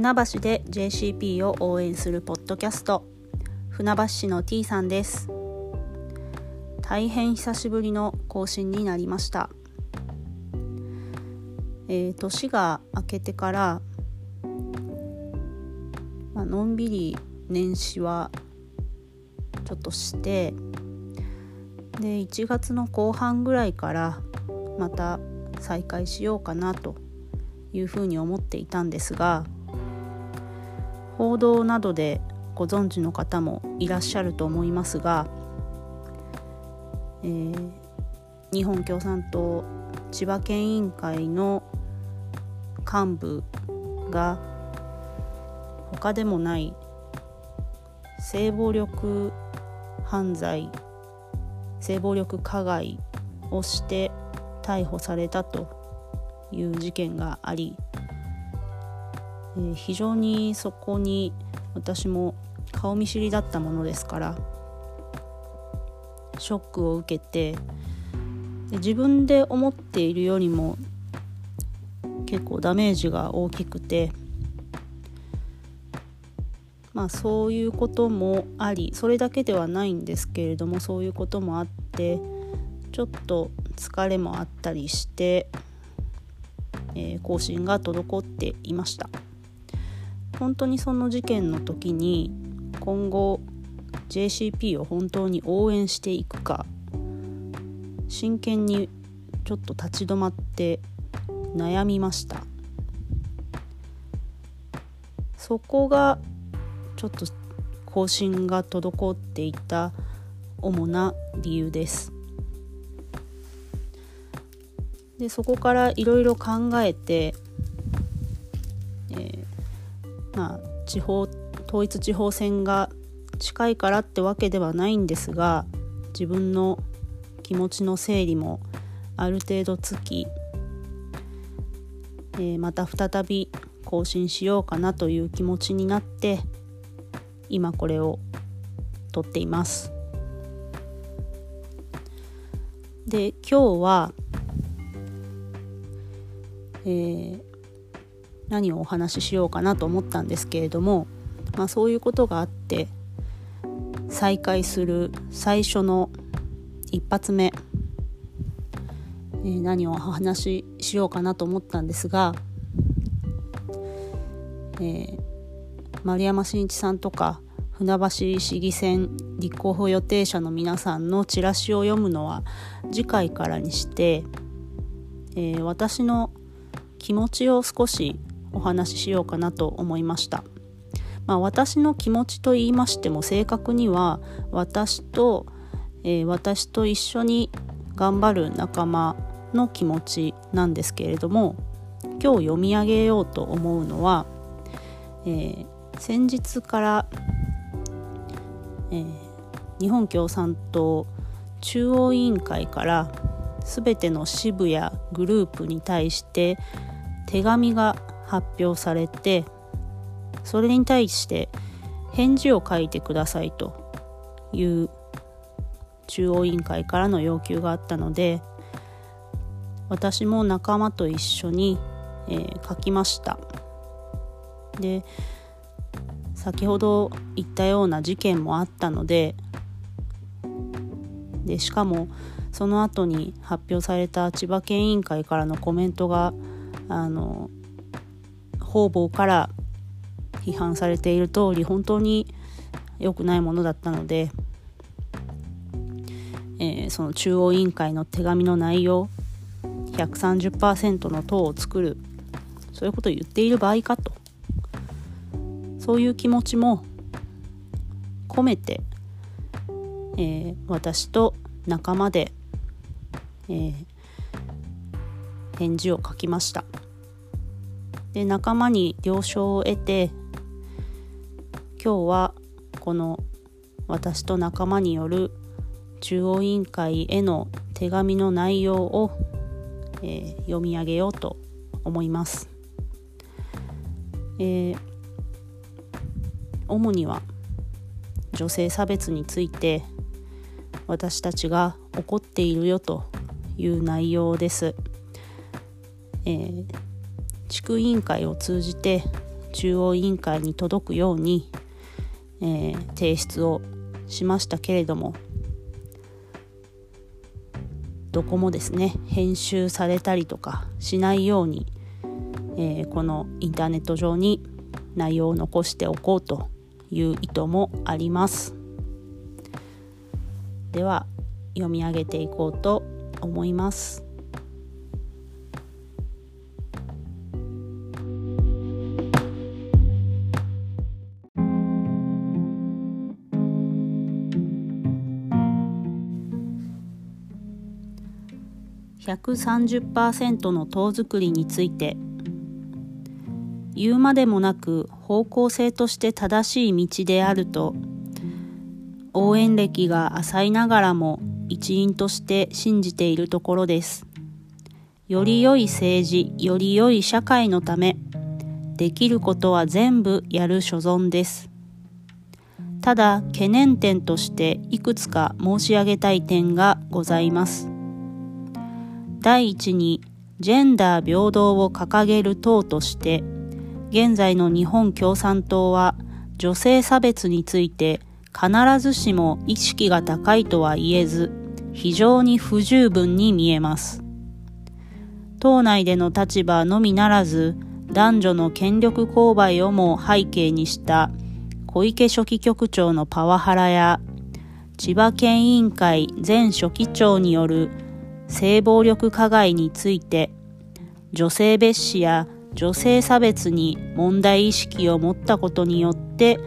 船橋で JCP を応援するポッドキャスト。船橋市の T さんです。大変久しぶりの更新になりました。えー、年が明けてから、まあのんびり年始はちょっとしてで1月の後半ぐらいからまた再開しようかなというふうに思っていたんですが報道などでご存知の方もいらっしゃると思いますが、えー、日本共産党千葉県委員会の幹部が他でもない性暴力犯罪性暴力加害をして逮捕されたという事件があり、えー、非常にそこに私も顔見知りだったものですからショックを受けて自分で思っているよりも結構ダメージが大きくてまあそういうこともありそれだけではないんですけれどもそういうこともあってちょっと疲れもあったりして、えー、更新が滞っていました。本当にその事件の時に今後 JCP を本当に応援していくか真剣にちょっと立ち止まって悩みました。そこがちょっと更新が滞っていた主な理由です。でそこからいろいろ考えて、地方統一地方選が近いからってわけではないんですが自分の気持ちの整理もある程度つき、えー、また再び更新しようかなという気持ちになって今これを撮っています。で今日はえー、何をお話ししようかなと思ったんですけれども、まあ、そういうことがあって再開する最初の一発目、えー、何をお話ししようかなと思ったんですが、えー、丸山真一さんとか船橋市議選立候補予定者の皆さんのチラシを読むのは次回からにして、えー、私の気持ちを少しお話ししようかなと思いました。まあ、私の気持ちと言いましても正確には私と、えー、私と一緒に頑張る仲間の気持ちなんですけれども今日読み上げようと思うのは、えー、先日から、えー、日本共産党中央委員会から全ての支部やグループに対して手紙が発表されてそれに対して返事を書いてくださいという中央委員会からの要求があったので私も仲間と一緒に、えー、書きました。で先ほど言ったような事件もあったのででしかもその後に発表された千葉県委員会からのコメントがあの方々から批判されている通り本当に良くないものだったので、えー、その中央委員会の手紙の内容130%の党を作るそういうことを言っている場合かと。そういう気持ちも込めて、えー、私と仲間で、えー、返事を書きました。で仲間に了承を得て今日はこの私と仲間による中央委員会への手紙の内容を、えー、読み上げようと思います、えー、主には女性差別について私たちが怒っているよという内容です。えー、地区委員会を通じて中央委員会に届くように、えー、提出をしましたけれどもどこもですね編集されたりとかしないように、えー、このインターネット上に内容を残しておこうという意図もあります。では読み上げていこうと思います。130%の塔作りについて言うまでもなく方向性として正しい道であると応援歴が浅いながらも一員として信じているところです。より良い政治、より良い社会のため、できることは全部やる所存です。ただ懸念点としていくつか申し上げたい点がございます。第一に、ジェンダー平等を掲げる党として、現在の日本共産党は女性差別について必ずしも意識が高いとは言えず、非常に不十分に見えます。党内での立場のみならず、男女の権力勾配をも背景にした小池書記局長のパワハラや、千葉県委員会前書記長による性暴力加害について女性蔑視や女性差別に問題意識を持ったことによって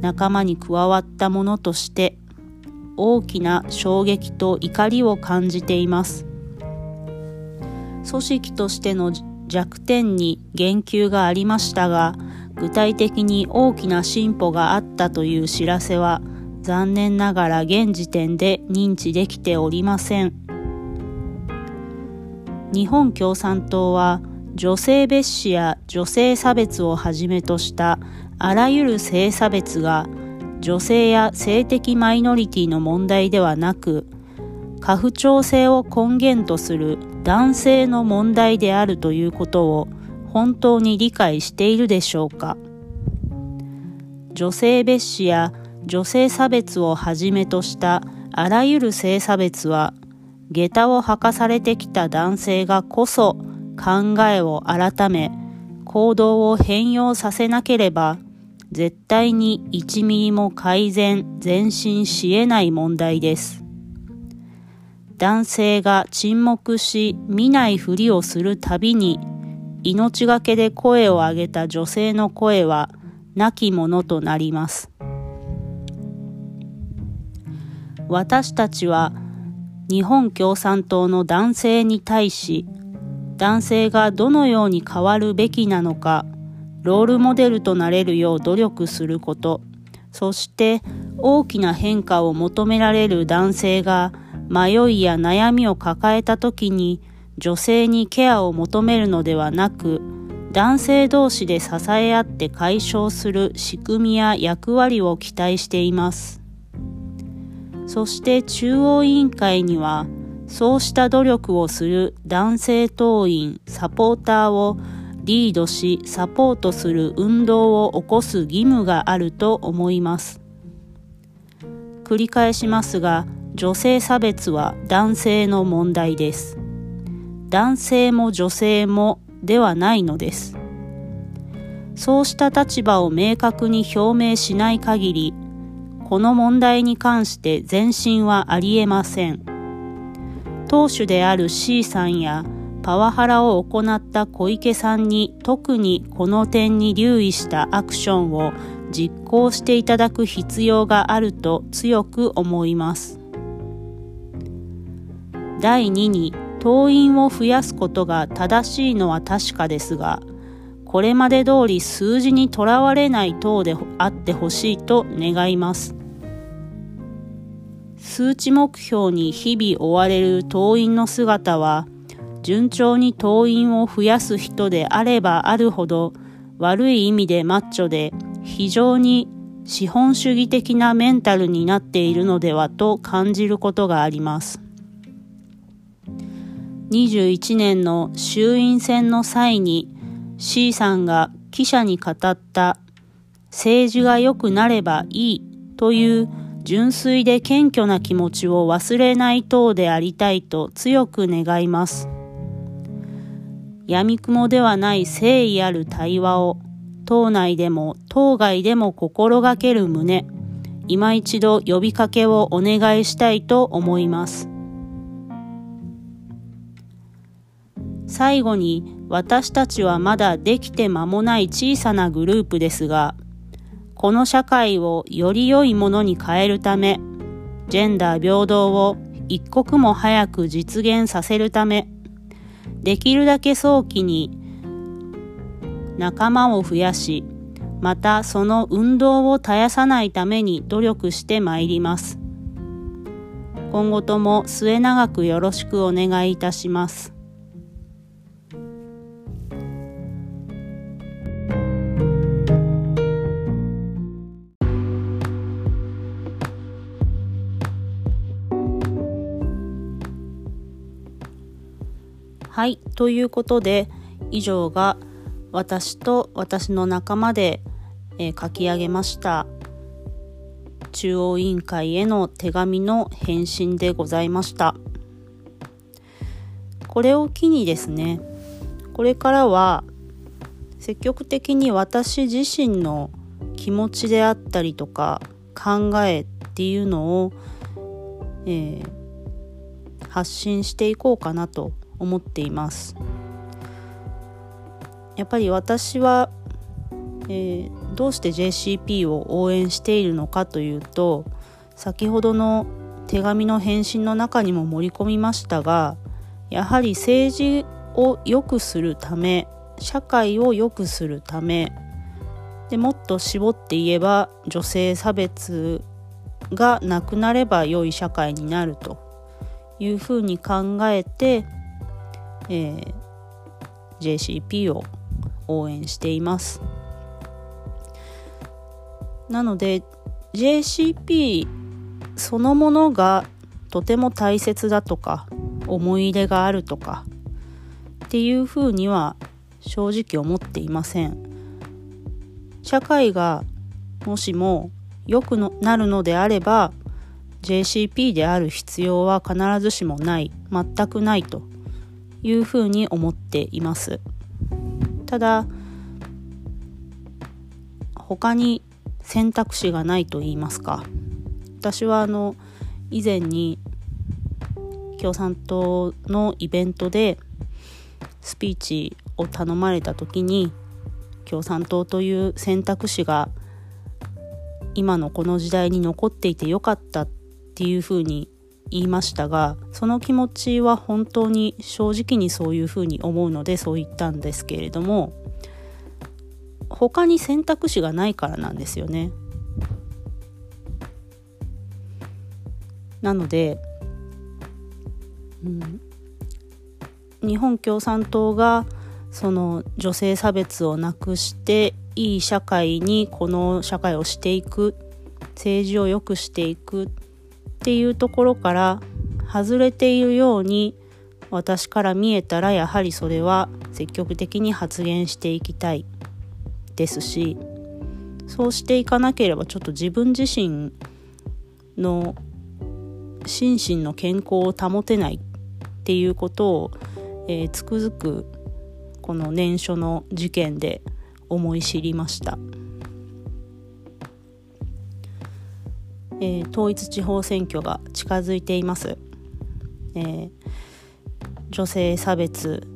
仲間に加わったものとして大きな衝撃と怒りを感じています組織としての弱点に言及がありましたが具体的に大きな進歩があったという知らせは残念ながら現時点で認知できておりません。日本共産党は女性蔑視や女性差別をはじめとしたあらゆる性差別が女性や性的マイノリティの問題ではなく家父長制を根源とする男性の問題であるということを本当に理解しているでしょうか。女性蔑視や女性差別をはじめとしたあらゆる性差別は下駄を履かされてきた男性がこそ考えを改め行動を変容させなければ絶対に1ミリも改善前進し得ない問題です。男性が沈黙し見ないふりをするたびに命がけで声を上げた女性の声は亡き者となります。私たちは日本共産党の男性に対し男性がどのように変わるべきなのかロールモデルとなれるよう努力することそして大きな変化を求められる男性が迷いや悩みを抱えた時に女性にケアを求めるのではなく男性同士で支え合って解消する仕組みや役割を期待しています。そして中央委員会にはそうした努力をする男性党員、サポーターをリードしサポートする運動を起こす義務があると思います。繰り返しますが、女性差別は男性の問題です。男性も女性もではないのです。そうした立場を明確に表明しない限り、この問題に関して前進はありえません。党首である C さんやパワハラを行った小池さんに特にこの点に留意したアクションを実行していただく必要があると強く思います。第2に党員を増やすことが正しいのは確かですが、これまで通り数字にとらわれない党であってほしいと願います。数値目標に日々追われる党員の姿は、順調に党員を増やす人であればあるほど、悪い意味でマッチョで、非常に資本主義的なメンタルになっているのではと感じることがあります。21年の衆院選の際に C さんが記者に語った政治が良くなればいいという純粋で謙虚な気持ちを忘れない党でありたいと強く願います。闇雲ではない誠意ある対話を党内でも党外でも心がける旨、今一度呼びかけをお願いしたいと思います。最後に私たちはまだできて間もない小さなグループですが、この社会をより良いものに変えるため、ジェンダー平等を一刻も早く実現させるため、できるだけ早期に仲間を増やし、またその運動を絶やさないために努力してまいります。今後とも末永くよろしくお願いいたします。はい、ということで以上が私と私の仲間で、えー、書き上げました中央委員会への手紙の返信でございました。これを機にですねこれからは積極的に私自身の気持ちであったりとか考えっていうのを、えー、発信していこうかなと思っています。やっぱり私は、えー、どうして JCP を応援しているのかというと先ほどの手紙の返信の中にも盛り込みましたがやはり政治を良くするため社会を良くするためでもっと絞って言えば女性差別がなくなれば良い社会になるというふうに考えて、えー、JCP を応援しています。なので JCP そのものがとても大切だとか思い入れがあるとかっていうふうには正直思っていません。社会がもしも良くなるのであれば JCP である必要は必ずしもない。全くないと。いうふうに思っています。ただ他に選択肢がないと言いますか私はあの以前に共産党のイベントでスピーチを頼まれた時に共産党という選択肢が今のこの時代に残っていてよかったっていうふうに言いましたがその気持ちは本当に正直にそういうふうに思うのでそう言ったんですけれども他に選択肢がないからなんですよね。なので、うん、日本共産党がその女性差別をなくしていい社会にこの社会をしていく政治を良くしていくっていうところから外れているように私から見えたらやはりそれは積極的に発言していきたいですしそうしていかなければちょっと自分自身の心身の健康を保てないっていうことを、えー、つくづくこの年初の事件で思い知りました。えー、統一地方選挙が近づいています、えー、女性差別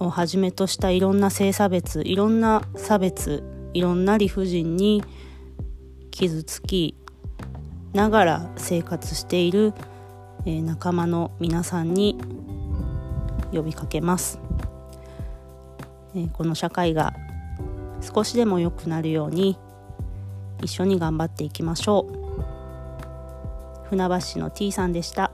をはじめとしたいろんな性差別いろんな差別いろんな理不尽に傷つきながら生活している、えー、仲間の皆さんに呼びかけます、えー、この社会が少しでも良くなるように一緒に頑張っていきましょう。船橋市の T さんでした。